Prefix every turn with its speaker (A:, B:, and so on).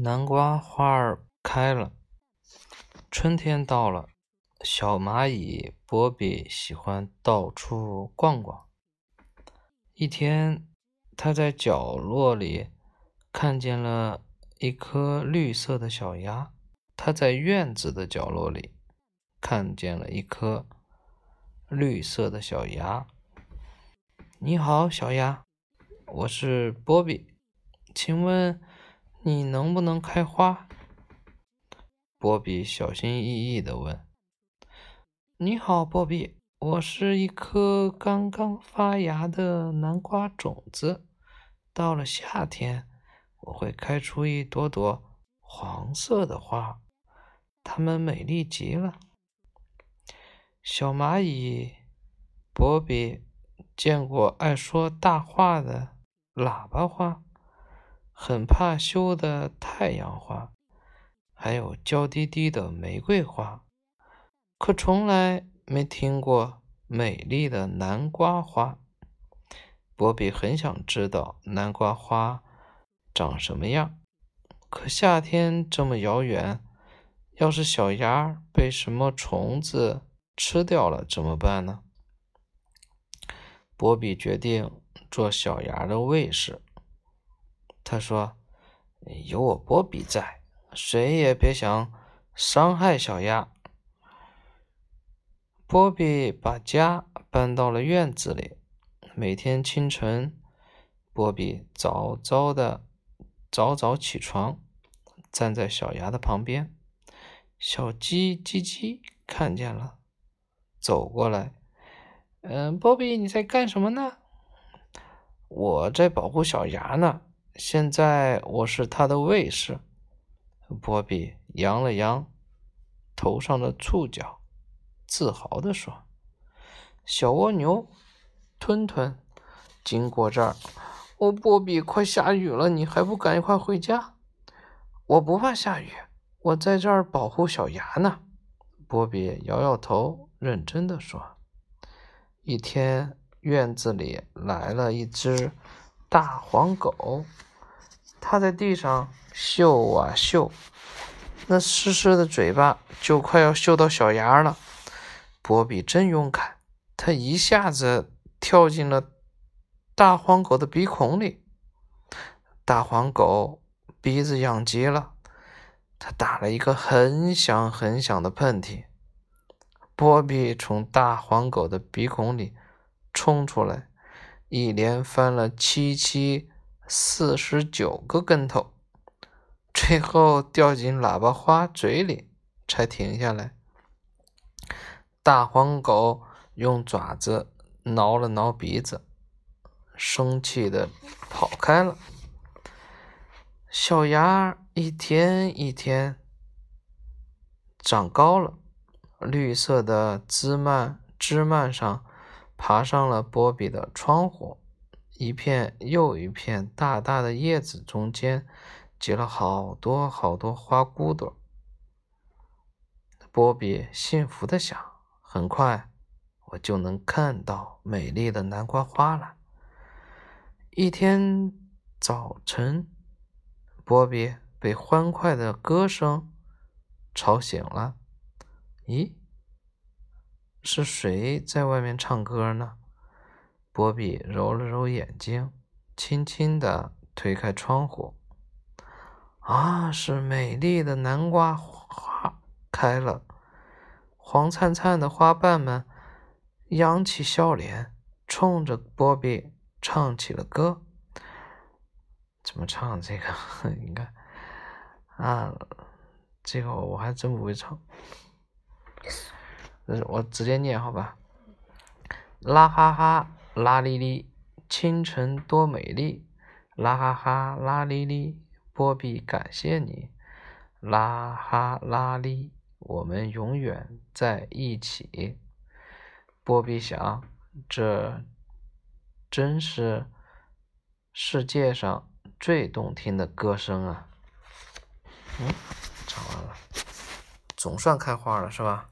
A: 南瓜花儿开了，春天到了。小蚂蚁波比喜欢到处逛逛。一天，它在角落里看见了一颗绿色的小芽。它在院子的角落里看见了一颗绿色的小芽。你好，小芽，我是波比，请问。你能不能开花？波比小心翼翼地问。“你好，波比，我是一颗刚刚发芽的南瓜种子。到了夏天，我会开出一朵朵黄色的花，它们美丽极了。”小蚂蚁波比见过爱说大话的喇叭花。很怕羞的太阳花，还有娇滴滴的玫瑰花，可从来没听过美丽的南瓜花。波比很想知道南瓜花长什么样，可夏天这么遥远，要是小芽被什么虫子吃掉了怎么办呢？波比决定做小芽的卫士。他说：“有我波比在，谁也别想伤害小鸭。”波比把家搬到了院子里。每天清晨，波比早早的早早起床，站在小鸭的旁边。小鸡叽叽看见了，走过来：“嗯，波比，你在干什么呢？”“我在保护小鸭呢。”现在我是他的卫士，波比扬了扬头上的触角，自豪地说：“小蜗牛，吞吞，经过这儿，哦，波比，快下雨了，你还不赶快回家？”“我不怕下雨，我在这儿保护小牙呢。”波比摇摇头，认真的说：“一天，院子里来了一只大黄狗。”它在地上嗅啊嗅，那湿湿的嘴巴就快要嗅到小芽了。波比真勇敢，他一下子跳进了大黄狗的鼻孔里。大黄狗鼻子痒极了，它打了一个很响很响的喷嚏。波比从大黄狗的鼻孔里冲出来，一连翻了七七。四十九个跟头，最后掉进喇叭花嘴里才停下来。大黄狗用爪子挠了挠鼻子，生气的跑开了。小芽一天一天长高了，绿色的枝蔓枝蔓上爬上了波比的窗户。一片又一片大大的叶子中间结了好多好多花骨朵。波比幸福的想：很快我就能看到美丽的南瓜花了。一天早晨，波比被欢快的歌声吵醒了。咦，是谁在外面唱歌呢？波比揉了揉眼睛，轻轻地推开窗户。啊，是美丽的南瓜花开了，黄灿灿的花瓣们扬起笑脸，冲着波比唱起了歌。怎么唱这个？你看，啊，这个我还真不会唱。我直接念好吧，啦哈哈。啦哩哩，清晨多美丽！啦哈哈，啦哩哩，波比感谢你！啦哈啦哩，我们永远在一起。波比想，这真是世界上最动听的歌声啊！嗯，唱完了，总算开花了，是吧？